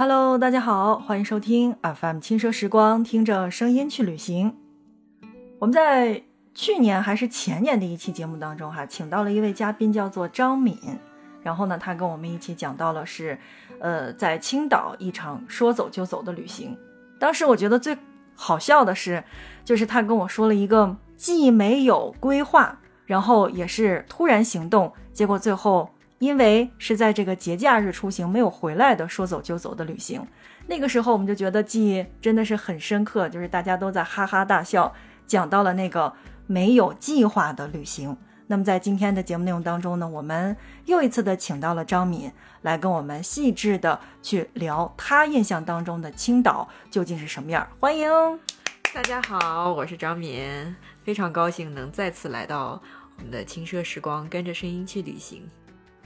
Hello，大家好，欢迎收听 FM 轻奢时光，听着声音去旅行。我们在去年还是前年的一期节目当中，哈，请到了一位嘉宾，叫做张敏。然后呢，他跟我们一起讲到了是，呃，在青岛一场说走就走的旅行。当时我觉得最好笑的是，就是他跟我说了一个既没有规划，然后也是突然行动，结果最后。因为是在这个节假日出行没有回来的说走就走的旅行，那个时候我们就觉得记忆真的是很深刻，就是大家都在哈哈大笑，讲到了那个没有计划的旅行。那么在今天的节目内容当中呢，我们又一次的请到了张敏来跟我们细致的去聊他印象当中的青岛究竟是什么样。欢迎大家好，我是张敏，非常高兴能再次来到我们的轻奢时光，跟着声音去旅行。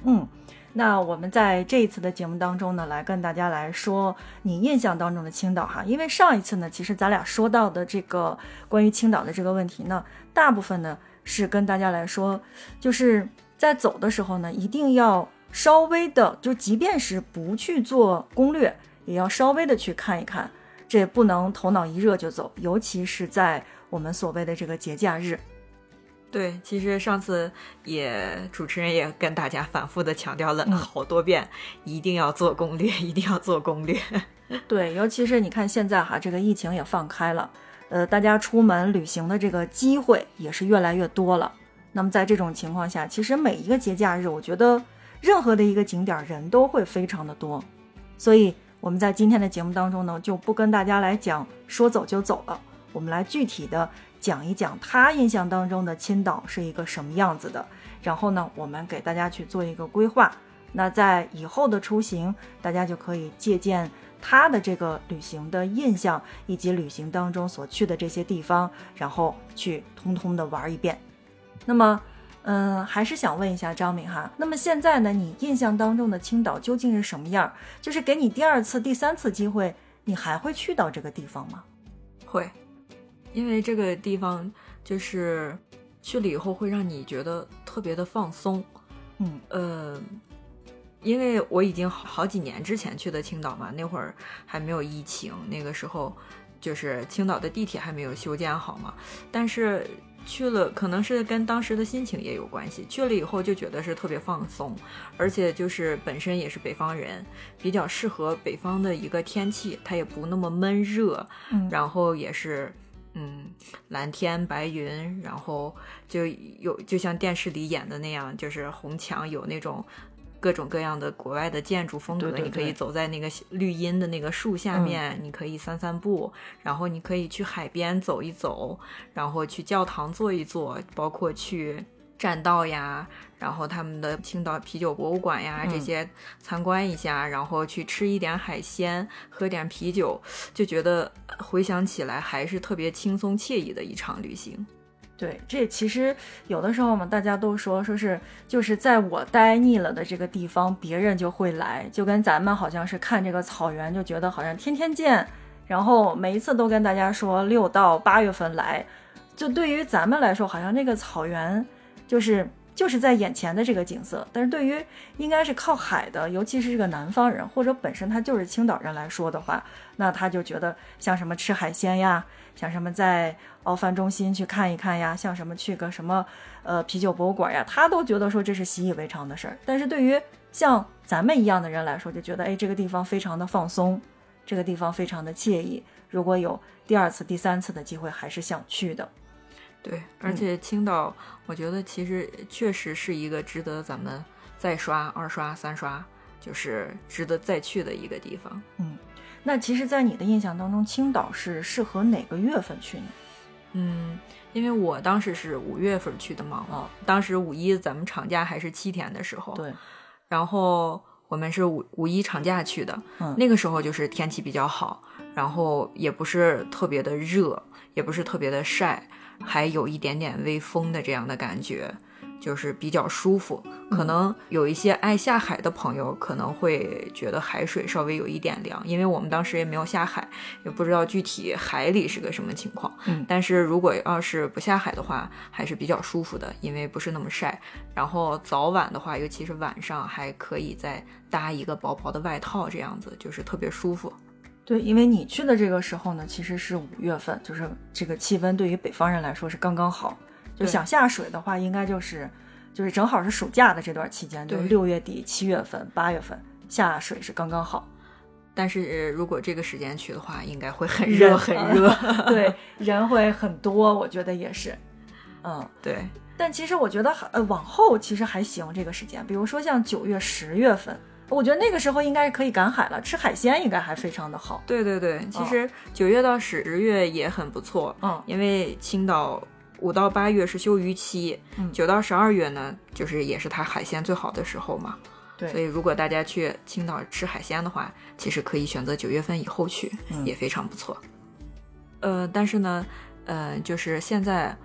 嗯，那我们在这一次的节目当中呢，来跟大家来说你印象当中的青岛哈。因为上一次呢，其实咱俩说到的这个关于青岛的这个问题呢，大部分呢是跟大家来说，就是在走的时候呢，一定要稍微的，就即便是不去做攻略，也要稍微的去看一看，这不能头脑一热就走，尤其是在我们所谓的这个节假日。对，其实上次也主持人也跟大家反复的强调了好多遍，一定要做攻略，一定要做攻略。对，尤其是你看现在哈，这个疫情也放开了，呃，大家出门旅行的这个机会也是越来越多了。那么在这种情况下，其实每一个节假日，我觉得任何的一个景点人都会非常的多。所以我们在今天的节目当中呢，就不跟大家来讲说走就走了，我们来具体的。讲一讲他印象当中的青岛是一个什么样子的，然后呢，我们给大家去做一个规划。那在以后的出行，大家就可以借鉴他的这个旅行的印象，以及旅行当中所去的这些地方，然后去通通的玩一遍。那么，嗯，还是想问一下张敏哈，那么现在呢，你印象当中的青岛究竟是什么样？就是给你第二次、第三次机会，你还会去到这个地方吗？会。因为这个地方就是去了以后会让你觉得特别的放松，嗯呃，因为我已经好几年之前去的青岛嘛，那会儿还没有疫情，那个时候就是青岛的地铁还没有修建好嘛，但是去了可能是跟当时的心情也有关系，去了以后就觉得是特别放松，而且就是本身也是北方人，比较适合北方的一个天气，它也不那么闷热，嗯，然后也是。嗯，蓝天白云，然后就有就像电视里演的那样，就是红墙有那种各种各样的国外的建筑风格，你可以走在那个绿荫的那个树下面，你可以散散步，然后你可以去海边走一走，然后去教堂坐一坐，包括去栈道呀。然后他们的青岛啤酒博物馆呀，这些参观一下，然后去吃一点海鲜，喝点啤酒，就觉得回想起来还是特别轻松惬意的一场旅行。对，这其实有的时候嘛，大家都说说是就是在我待腻了的这个地方，别人就会来，就跟咱们好像是看这个草原，就觉得好像天天见，然后每一次都跟大家说六到八月份来，就对于咱们来说，好像这个草原就是。就是在眼前的这个景色，但是对于应该是靠海的，尤其是这个南方人，或者本身他就是青岛人来说的话，那他就觉得像什么吃海鲜呀，像什么在奥帆中心去看一看呀，像什么去个什么呃啤酒博物馆呀，他都觉得说这是习以为常的事儿。但是对于像咱们一样的人来说，就觉得哎这个地方非常的放松，这个地方非常的惬意。如果有第二次、第三次的机会，还是想去的。对，而且青岛，我觉得其实确实是一个值得咱们再刷、二刷、三刷，就是值得再去的一个地方。嗯，那其实，在你的印象当中，青岛是适合哪个月份去呢？嗯，因为我当时是五月份去的嘛，哦，当时五一咱们长假还是七天的时候，对，然后我们是五五一长假去的，嗯，那个时候就是天气比较好，然后也不是特别的热，也不是特别的晒。还有一点点微风的这样的感觉，就是比较舒服。可能有一些爱下海的朋友可能会觉得海水稍微有一点凉，因为我们当时也没有下海，也不知道具体海里是个什么情况。嗯，但是如果要是不下海的话，还是比较舒服的，因为不是那么晒。然后早晚的话，尤其是晚上，还可以再搭一个薄薄的外套，这样子就是特别舒服。对，因为你去的这个时候呢，其实是五月份，就是这个气温对于北方人来说是刚刚好。就想下水的话，应该就是就是正好是暑假的这段期间，就是六月底、七月份、八月份下水是刚刚好。但是如果这个时间去的话，应该会很热很热，对，人会很多，我觉得也是。嗯，对。但其实我觉得呃往后其实还行这个时间，比如说像九月、十月份。我觉得那个时候应该可以赶海了，吃海鲜应该还非常的好。对对对，其实九月到十月也很不错，嗯，因为青岛五到八月是休渔期，九到十二月呢，就是也是它海鲜最好的时候嘛。对，所以如果大家去青岛吃海鲜的话，其实可以选择九月份以后去，也非常不错。呃，但是呢，呃，就是现在。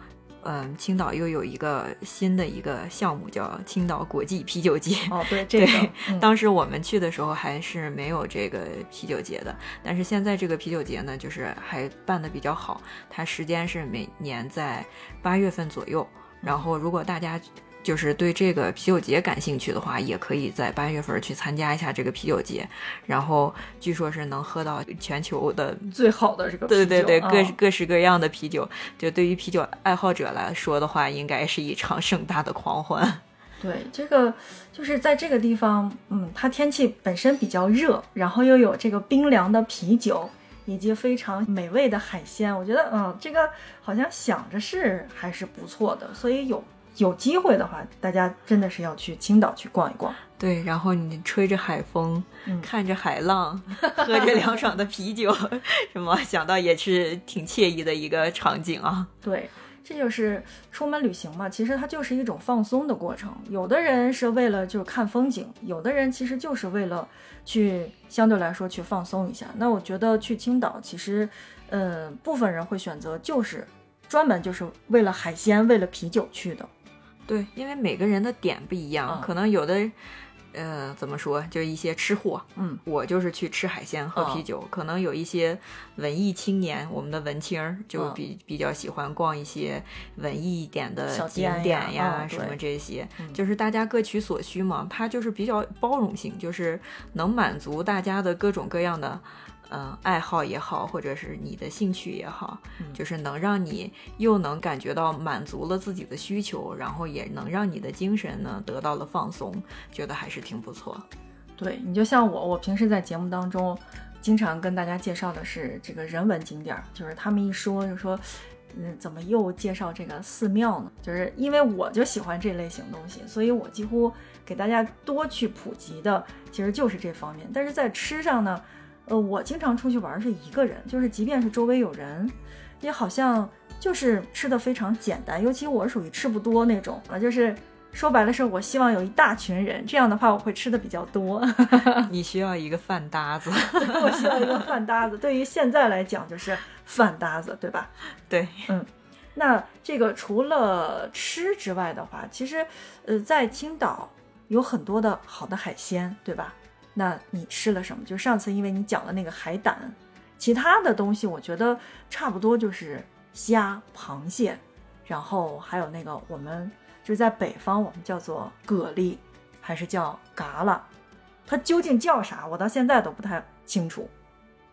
嗯，青岛又有一个新的一个项目，叫青岛国际啤酒节。哦，对，这个当时我们去的时候还是没有这个啤酒节的，但是现在这个啤酒节呢，就是还办的比较好。它时间是每年在八月份左右，然后如果大家。就是对这个啤酒节感兴趣的话，也可以在八月份去参加一下这个啤酒节。然后据说是能喝到全球的 最好的这个对对对各各式各样的啤酒。就对于啤酒爱好者来说的话，应该是一场盛大的狂欢。对，这个就是在这个地方，嗯，它天气本身比较热，然后又有这个冰凉的啤酒以及非常美味的海鲜，我觉得，嗯，这个好像想着是还是不错的，所以有。有机会的话，大家真的是要去青岛去逛一逛。对，然后你吹着海风，看着海浪，喝着凉爽的啤酒，什么想到也是挺惬意的一个场景啊。对，这就是出门旅行嘛，其实它就是一种放松的过程。有的人是为了就看风景，有的人其实就是为了去相对来说去放松一下。那我觉得去青岛，其实，呃，部分人会选择就是专门就是为了海鲜、为了啤酒去的。对，因为每个人的点不一样，可能有的，呃，怎么说，就一些吃货，嗯，我就是去吃海鲜、喝啤酒。可能有一些文艺青年，我们的文青儿就比比较喜欢逛一些文艺一点的景点呀，什么这些，就是大家各取所需嘛。它就是比较包容性，就是能满足大家的各种各样的。嗯，爱好也好，或者是你的兴趣也好，就是能让你又能感觉到满足了自己的需求，然后也能让你的精神呢得到了放松，觉得还是挺不错。对你就像我，我平时在节目当中经常跟大家介绍的是这个人文景点，就是他们一说就说，嗯，怎么又介绍这个寺庙呢？就是因为我就喜欢这类型东西，所以我几乎给大家多去普及的其实就是这方面。但是在吃上呢。呃，我经常出去玩是一个人，就是即便是周围有人，也好像就是吃的非常简单。尤其我属于吃不多那种啊，就是说白了是，我希望有一大群人，这样的话我会吃的比较多。你需要一个饭搭子，我需要一个饭搭子。对于现在来讲，就是饭搭子，对吧？对，嗯。那这个除了吃之外的话，其实呃，在青岛有很多的好的海鲜，对吧？那你吃了什么？就上次因为你讲了那个海胆，其他的东西我觉得差不多就是虾、螃蟹，然后还有那个我们就是在北方我们叫做蛤蜊，还是叫蛤蜊，它究竟叫啥？我到现在都不太清楚。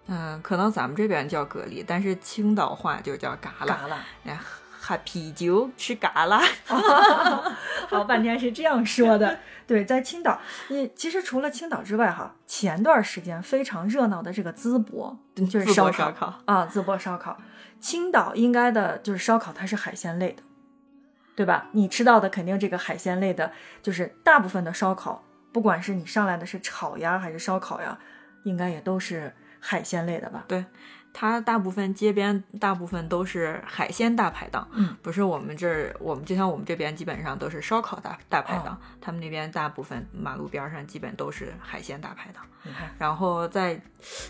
嗯，可能咱们这边叫蛤蜊，但是青岛话就叫蛤蜊。喝啤酒吃蛤蜊，好半天是这样说的。对，在青岛，你其实除了青岛之外，哈，前段时间非常热闹的这个淄博，就是烧烤啊，淄博烧烤。青岛应该的就是烧烤，它是海鲜类的，对吧？你吃到的肯定这个海鲜类的，就是大部分的烧烤，不管是你上来的是炒呀还是烧烤呀，应该也都是海鲜类的吧？对。它大部分街边大部分都是海鲜大排档，嗯，不是我们这儿，我们就像我们这边基本上都是烧烤大大排档，他们那边大部分马路边上基本都是海鲜大排档。然后在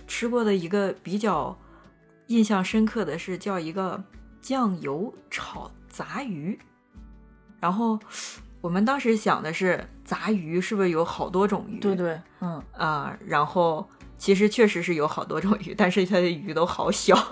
吃过的一个比较印象深刻的是叫一个酱油炒杂鱼，然后。我们当时想的是杂鱼是不是有好多种鱼？对对，嗯啊，然后其实确实是有好多种鱼，但是它的鱼都好小。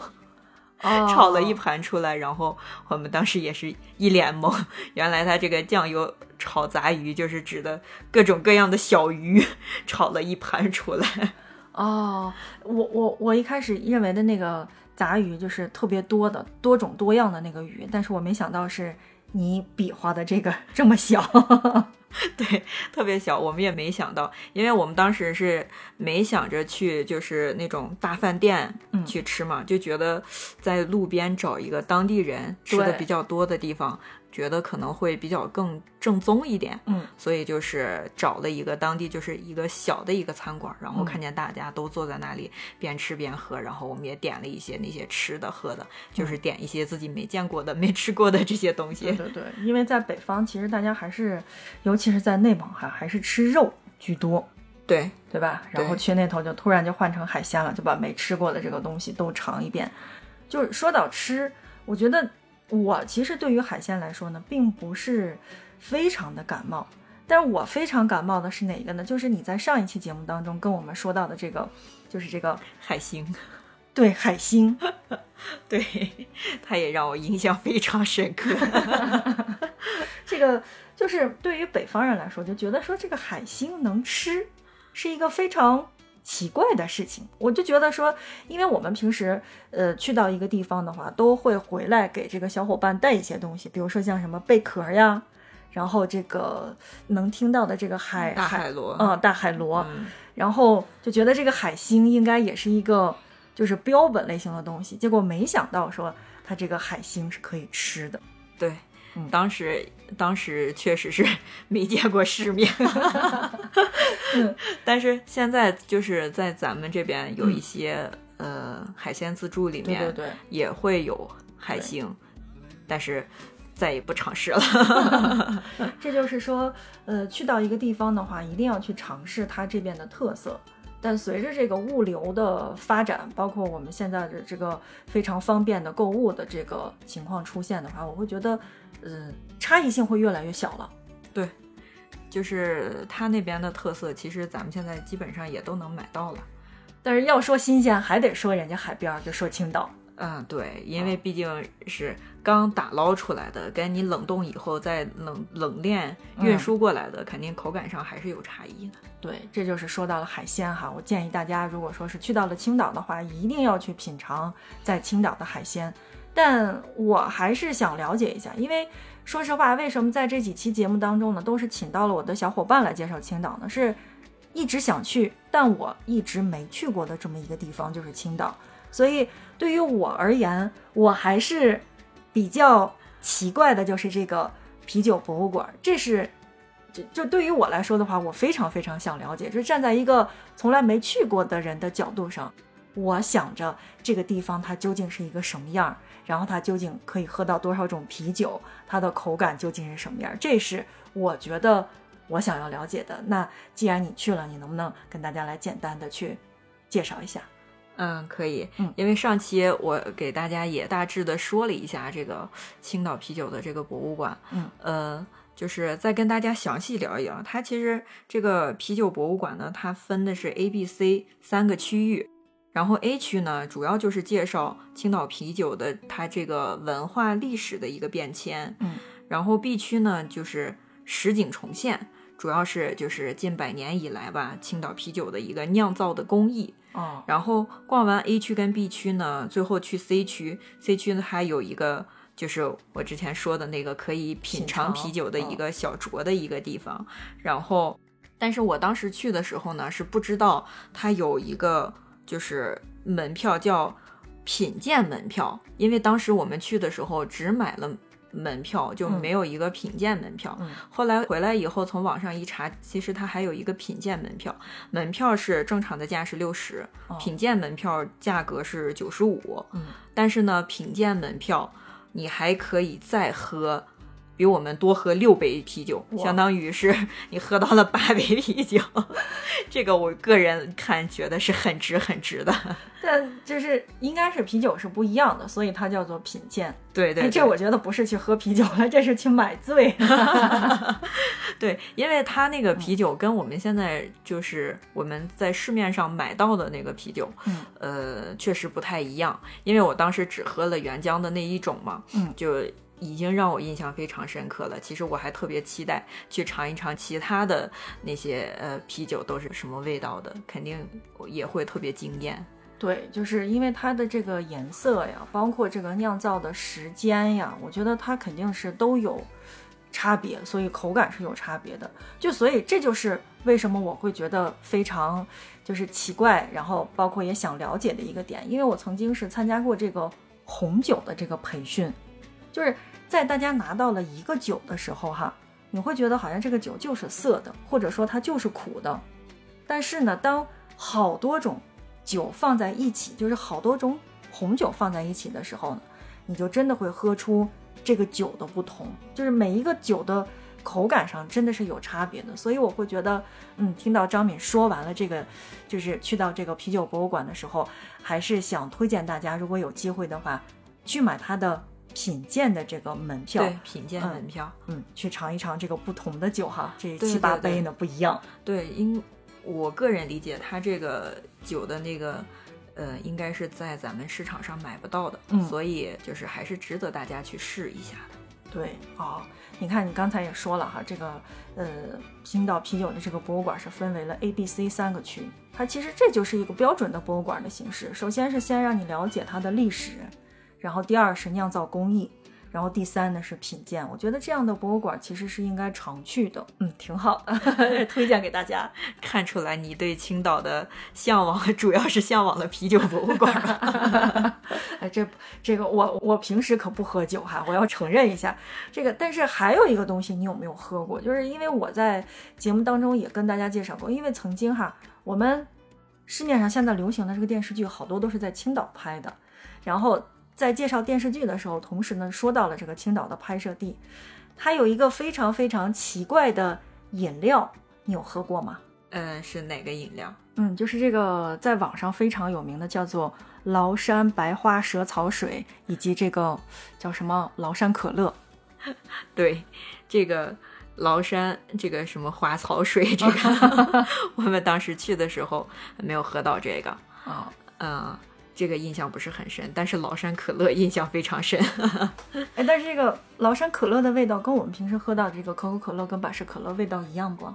炒了一盘出来，然后我们当时也是一脸懵，原来他这个酱油炒杂鱼就是指的各种各样的小鱼炒了一盘出来。哦，我我我一开始认为的那个杂鱼就是特别多的多种多样的那个鱼，但是我没想到是你比划的这个这么小。对，特别小，我们也没想到，因为我们当时是没想着去，就是那种大饭店去吃嘛，就觉得在路边找一个当地人吃的比较多的地方。觉得可能会比较更正宗一点，嗯，所以就是找了一个当地就是一个小的一个餐馆，然后看见大家都坐在那里边吃边喝，然后我们也点了一些那些吃的喝的，就是点一些自己没见过的、没吃过的这些东西。对对对，因为在北方，其实大家还是，尤其是在内蒙哈，还是吃肉居多，对对吧？然后去那头就突然就换成海鲜了，就把没吃过的这个东西都尝一遍。就是说到吃，我觉得。我其实对于海鲜来说呢，并不是非常的感冒，但是我非常感冒的是哪个呢？就是你在上一期节目当中跟我们说到的这个，就是这个 海星，对海星，对，它也让我印象非常深刻。这个就是对于北方人来说，就觉得说这个海星能吃，是一个非常。奇怪的事情，我就觉得说，因为我们平时呃去到一个地方的话，都会回来给这个小伙伴带一些东西，比如说像什么贝壳呀，然后这个能听到的这个海大海螺，嗯，大海螺，然后就觉得这个海星应该也是一个就是标本类型的东西，结果没想到说它这个海星是可以吃的，对。当时，当时确实是 没见过世面，但是现在就是在咱们这边有一些呃海鲜自助里面，对对对，也会有海星，但是再也不尝试了。这就是说，呃，去到一个地方的话，一定要去尝试它这边的特色。但随着这个物流的发展，包括我们现在的这个非常方便的购物的这个情况出现的话，我会觉得。嗯，差异性会越来越小了。对，就是它那边的特色，其实咱们现在基本上也都能买到了。但是要说新鲜，还得说人家海边，就说青岛。嗯，对，因为毕竟是刚打捞出来的，跟你冷冻以后再冷冷链运输过来的，肯定口感上还是有差异的。对，这就是说到了海鲜哈，我建议大家，如果说是去到了青岛的话，一定要去品尝在青岛的海鲜。但我还是想了解一下，因为说实话，为什么在这几期节目当中呢，都是请到了我的小伙伴来介绍青岛呢？是一直想去，但我一直没去过的这么一个地方，就是青岛。所以对于我而言，我还是比较奇怪的，就是这个啤酒博物馆。这是就就对于我来说的话，我非常非常想了解，就是站在一个从来没去过的人的角度上，我想着这个地方它究竟是一个什么样。然后它究竟可以喝到多少种啤酒？它的口感究竟是什么样？这是我觉得我想要了解的。那既然你去了，你能不能跟大家来简单的去介绍一下？嗯，可以。嗯，因为上期我给大家也大致的说了一下这个青岛啤酒的这个博物馆。嗯，呃，就是再跟大家详细聊一聊。它其实这个啤酒博物馆呢，它分的是 A、B、C 三个区域。然后 A 区呢，主要就是介绍青岛啤酒的它这个文化历史的一个变迁。嗯，然后 B 区呢，就是实景重现，主要是就是近百年以来吧，青岛啤酒的一个酿造的工艺。哦，然后逛完 A 区跟 B 区呢，最后去 C 区，C 区呢还有一个就是我之前说的那个可以品尝啤酒的一个小酌的一个地方。然后，但是我当时去的时候呢，是不知道它有一个。就是门票叫品鉴门票，因为当时我们去的时候只买了门票，就没有一个品鉴门票。后来回来以后，从网上一查，其实它还有一个品鉴门票，门票是正常的价是六十，品鉴门票价格是九十五。嗯，但是呢，品鉴门票你还可以再喝。比我们多喝六杯啤酒，相当于是 你喝到了八杯啤酒。这个我个人看觉得是很值很值的。但就是应该是啤酒是不一样的，所以它叫做品鉴。对对，这我觉得不是去喝啤酒了，这是去买醉。对，因为它那个啤酒跟我们现在就是我们在市面上买到的那个啤酒，嗯，呃，确实不太一样。因为我当时只喝了原浆的那一种嘛，嗯，就已经让我印象非常深刻了。其实我还特别期待去尝一尝其他的那些呃啤酒都是什么味道的，肯定也会特别惊艳。对，就是因为它的这个颜色呀，包括这个酿造的时间呀，我觉得它肯定是都有差别，所以口感是有差别的。就所以这就是为什么我会觉得非常就是奇怪，然后包括也想了解的一个点，因为我曾经是参加过这个红酒的这个培训，就是在大家拿到了一个酒的时候哈，你会觉得好像这个酒就是涩的，或者说它就是苦的，但是呢，当好多种。酒放在一起，就是好多种红酒放在一起的时候呢，你就真的会喝出这个酒的不同，就是每一个酒的口感上真的是有差别的。所以我会觉得，嗯，听到张敏说完了这个，就是去到这个啤酒博物馆的时候，还是想推荐大家，如果有机会的话，去买它的品鉴的这个门票，对，品鉴门票，嗯，去尝一尝这个不同的酒哈，这七八杯呢不一样，对，因。我个人理解，它这个酒的那个，呃，应该是在咱们市场上买不到的，嗯所以就是还是值得大家去试一下的。对，哦，你看你刚才也说了哈，这个呃，青岛啤酒的这个博物馆是分为了 A、B、C 三个区，它其实这就是一个标准的博物馆的形式。首先是先让你了解它的历史，然后第二是酿造工艺。然后第三呢是品鉴，我觉得这样的博物馆其实是应该常去的，嗯，挺好的，推荐给大家。看出来你对青岛的向往主要是向往的啤酒博物馆。哎，这这个我我平时可不喝酒哈，我要承认一下这个。但是还有一个东西，你有没有喝过？就是因为我在节目当中也跟大家介绍过，因为曾经哈，我们市面上现在流行的这个电视剧好多都是在青岛拍的，然后。在介绍电视剧的时候，同时呢说到了这个青岛的拍摄地，它有一个非常非常奇怪的饮料，你有喝过吗？嗯，是哪个饮料？嗯，就是这个在网上非常有名的，叫做崂山白花蛇草水，以及这个叫什么崂山可乐。对，这个崂山这个什么花草水，这个 我们当时去的时候没有喝到这个啊，嗯。这个印象不是很深，但是崂山可乐印象非常深。哎，但是这个崂山可乐的味道跟我们平时喝到的这个可口可乐跟百事可乐味道一样不？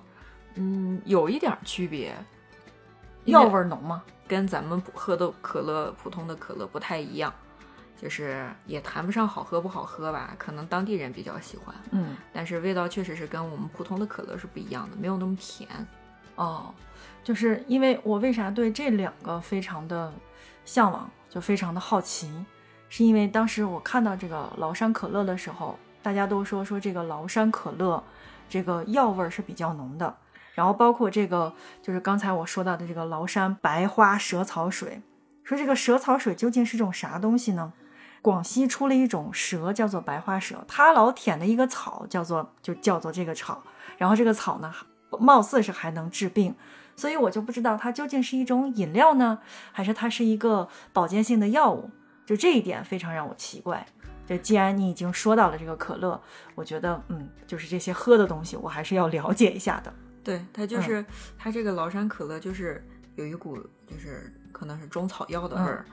嗯，有一点区别，药味浓吗？跟咱们喝的可乐普通的可乐不太一样，就是也谈不上好喝不好喝吧，可能当地人比较喜欢。嗯，但是味道确实是跟我们普通的可乐是不一样的，没有那么甜。哦，就是因为我为啥对这两个非常的。向往就非常的好奇，是因为当时我看到这个崂山可乐的时候，大家都说说这个崂山可乐，这个药味是比较浓的。然后包括这个就是刚才我说到的这个崂山白花蛇草水，说这个蛇草水究竟是种啥东西呢？广西出了一种蛇叫做白花蛇，它老舔的一个草叫做就叫做这个草，然后这个草呢，貌似是还能治病。所以我就不知道它究竟是一种饮料呢，还是它是一个保健性的药物，就这一点非常让我奇怪。就既然你已经说到了这个可乐，我觉得嗯，就是这些喝的东西，我还是要了解一下的。对，它就是它这个崂山可乐，就是有一股就是可能是中草药的味儿。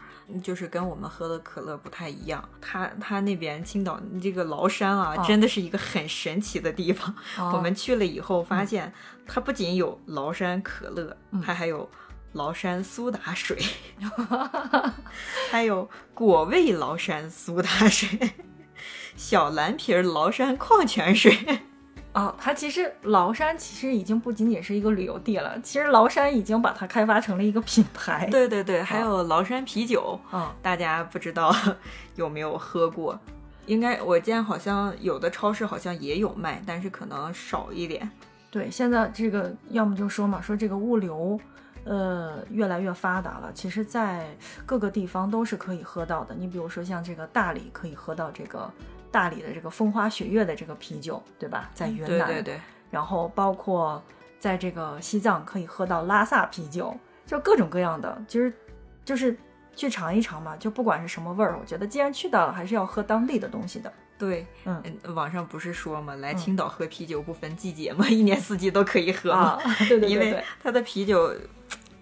就是跟我们喝的可乐不太一样，他他那边青岛这个崂山啊，真的是一个很神奇的地方。我们去了以后发现，它不仅有崂山可乐，它还有崂山苏打水，还有果味崂山苏打水，小蓝瓶崂山矿泉水。哦，它其实崂山其实已经不仅仅是一个旅游地了，其实崂山已经把它开发成了一个品牌。对对对，还有崂山啤酒，嗯，大家不知道有没有喝过？应该我见好像有的超市好像也有卖，但是可能少一点。对，现在这个要么就说嘛，说这个物流，呃，越来越发达了，其实在各个地方都是可以喝到的。你比如说像这个大理可以喝到这个。大理的这个风花雪月的这个啤酒，对吧？在云南，对对对。然后包括在这个西藏可以喝到拉萨啤酒，就各种各样的，其实就是去尝一尝嘛。就不管是什么味儿，我觉得既然去到了，还是要喝当地的东西的。对，嗯，网上不是说嘛，来青岛喝啤酒不分季节嘛，一年四季都可以喝啊。对对对，因为它的啤酒。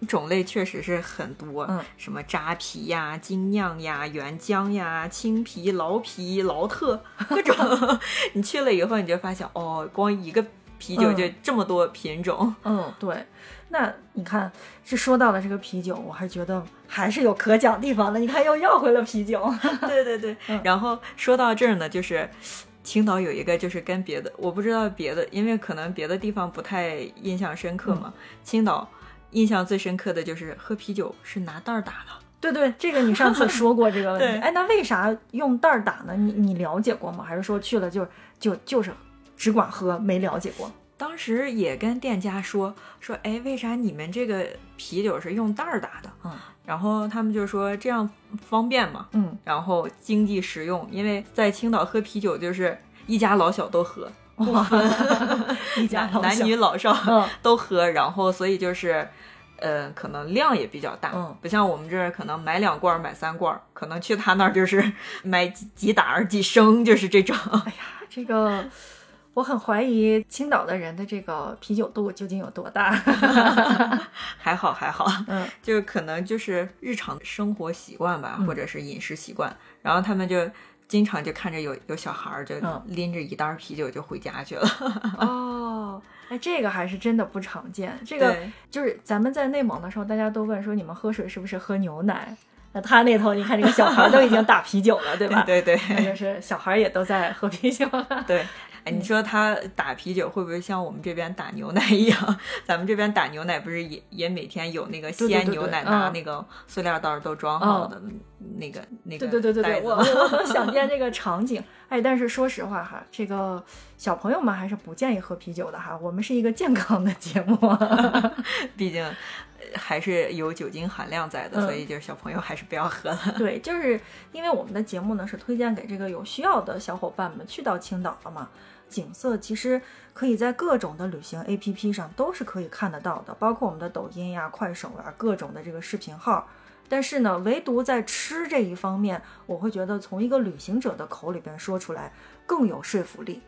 种类确实是很多，嗯，什么扎啤呀、精酿呀、原浆呀、青啤、劳啤、劳特，各种。你去了以后，你就发现哦，光一个啤酒就这么多品种。嗯，对。那你看，这说到了这个啤酒，我还觉得还是有可讲地方的。你看，又要回了啤酒。对对对。然后说到这儿呢，就是青岛有一个，就是跟别的，我不知道别的，因为可能别的地方不太印象深刻嘛。青岛。印象最深刻的就是喝啤酒是拿袋儿打的，对对，这个你上次说过这个问题。哎，那为啥用袋儿打呢？你你了解过吗？还是说去了就就就是只管喝，没了解过？当时也跟店家说说，哎，为啥你们这个啤酒是用袋儿打的？嗯，然后他们就说这样方便嘛，嗯，然后经济实用，因为在青岛喝啤酒就是一家老小都喝，不分 一家男女老少都喝，然后所以就是。呃，可能量也比较大，嗯，不像我们这儿可能买两罐买三罐，可能去他那儿就是 买几几打几升，就是这种。哎呀，这个我很怀疑青岛的人的这个啤酒肚究竟有多大。还 好还好，嗯，就可能就是日常生活习惯吧，或者是饮食习惯，然后他们就经常就看着有有小孩儿就拎着一袋啤酒就回家去了。哦。哎，这个还是真的不常见。这个就是咱们在内蒙的时候，大家都问说你们喝水是不是喝牛奶？那他那头你看，这个小孩都已经打啤酒了，对吧？对对，那就是小孩也都在喝啤酒。对。哎，你说他打啤酒会不会像我们这边打牛奶一样？咱们这边打牛奶不是也也每天有那个鲜牛奶拿那个塑料袋都装好的那个那个对对对对对，我我能想见这个场景。哎，但是说实话哈，这个小朋友们还是不建议喝啤酒的哈。我们是一个健康的节目，毕竟还是有酒精含量在的，所以就是小朋友还是不要喝了。对，就是因为我们的节目呢是推荐给这个有需要的小伙伴们去到青岛了嘛。景色其实可以在各种的旅行 APP 上都是可以看得到的，包括我们的抖音呀、快手啊，各种的这个视频号。但是呢，唯独在吃这一方面，我会觉得从一个旅行者的口里边说出来更有说服力。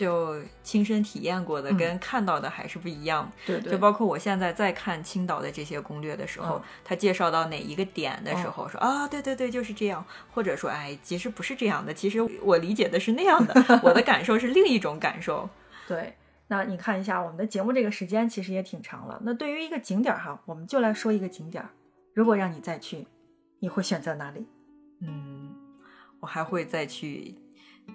就亲身体验过的跟看到的还是不一样，对对。就包括我现在在看青岛的这些攻略的时候，他介绍到哪一个点的时候，说啊，对对对，就是这样，或者说，哎，其实不是这样的，其实我理解的是那样的，我的感受是另一种感受。对，那你看一下我们的节目这个时间其实也挺长了。那对于一个景点哈，我们就来说一个景点，如果让你再去，你会选择哪里？嗯，我还会再去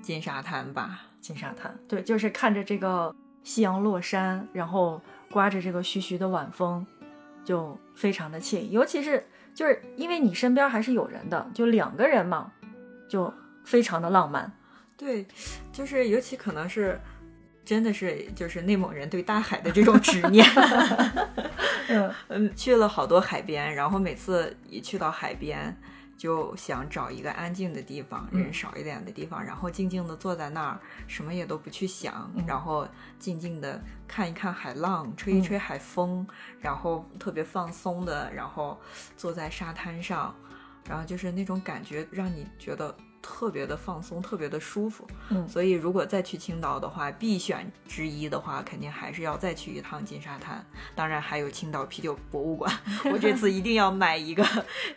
金沙滩吧。金沙滩，对，就是看着这个夕阳落山，然后刮着这个徐徐的晚风，就非常的惬意。尤其是就是因为你身边还是有人的，就两个人嘛，就非常的浪漫。对，就是尤其可能是真的是就是内蒙人对大海的这种执念。嗯 嗯，去了好多海边，然后每次一去到海边。就想找一个安静的地方，人少一点的地方，然后静静的坐在那儿，什么也都不去想，然后静静的看一看海浪，吹一吹海风，然后特别放松的，然后坐在沙滩上，然后就是那种感觉，让你觉得。特别的放松，特别的舒服，嗯，所以如果再去青岛的话，必选之一的话，肯定还是要再去一趟金沙滩。当然还有青岛啤酒博物馆，我这次一定要买一个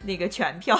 那个全票。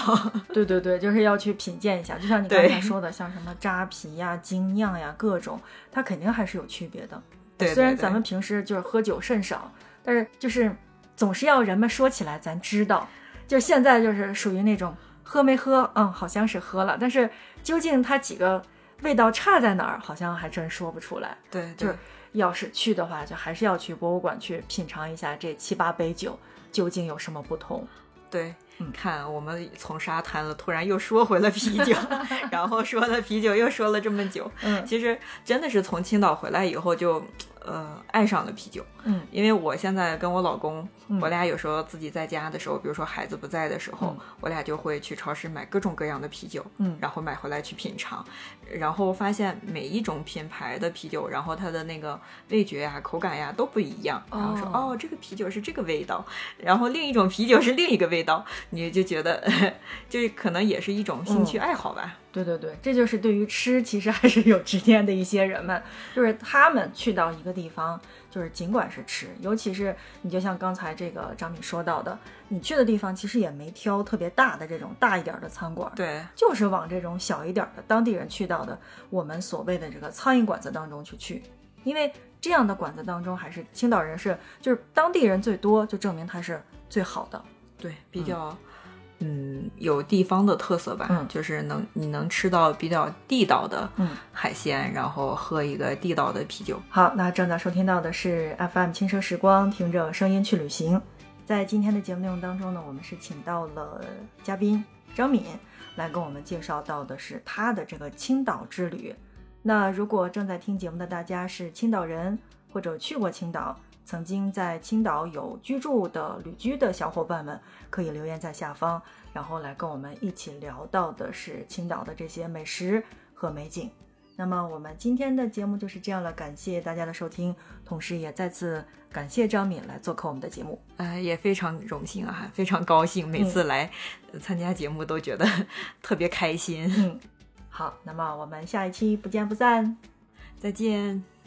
对对对，就是要去品鉴一下。就像你刚才说的，像什么扎啤呀、精酿呀，各种，它肯定还是有区别的。对，虽然咱们平时就是喝酒甚少，但是就是总是要人们说起来咱知道。就现在就是属于那种。喝没喝？嗯，好像是喝了，但是究竟它几个味道差在哪儿，好像还真说不出来。对，就是要是去的话，就还是要去博物馆去品尝一下这七八杯酒究竟有什么不同。对，你看我们从沙滩了，突然又说回了啤酒，然后说了啤酒，又说了这么久。嗯，其实真的是从青岛回来以后就。呃，爱上了啤酒，嗯，因为我现在跟我老公，嗯。我俩有时候自己在家的时候，比如说孩子不在的时候，嗯我俩就会去超市买各种各样的啤酒，嗯然后买回来去品尝，然后发现每一种品牌的啤酒，然后它的那个味觉呀、口感呀都不一样，然后说哦哦，这个啤酒是这个味道，然后另一种啤酒是另一个味道，你就觉得 就是可能也是一种兴趣爱好吧。对对对，这就是对于吃其实还是有执念的一些人们，就是他们去到一个地方，就是尽管是吃，尤其是你就像刚才这个张敏说到的，你去的地方其实也没挑特别大的这种大一点的餐馆，对，就是往这种小一点的当地人去到的我们所谓的这个苍蝇馆子当中去去，因为这样的馆子当中还是青岛人是就是当地人最多，就证明它是最好的。对，比较嗯有地方的特色吧，嗯就是能你能吃到比较地道的嗯海鲜，然后喝一个地道的啤酒。好，那正在收听到的是 FM 轻奢时光，听着声音去旅行。在今天的节目内容当中呢，我们是请到了嘉宾张敏来跟我们介绍到的是她的这个青岛之旅。那如果正在听节目的大家是青岛人，或者去过青岛，曾经在青岛有居住的旅居的小伙伴们，可以留言在下方，然后来跟我们一起聊到的是青岛的这些美食和美景。那么我们今天的节目就是这样了，感谢大家的收听，同时也再次感谢张敏来做客我们的节目。呃，也非常荣幸啊，非常高兴，每次来呃参加节目都觉得 特别开心。嗯，好，那么我们下一期不见不散。再见。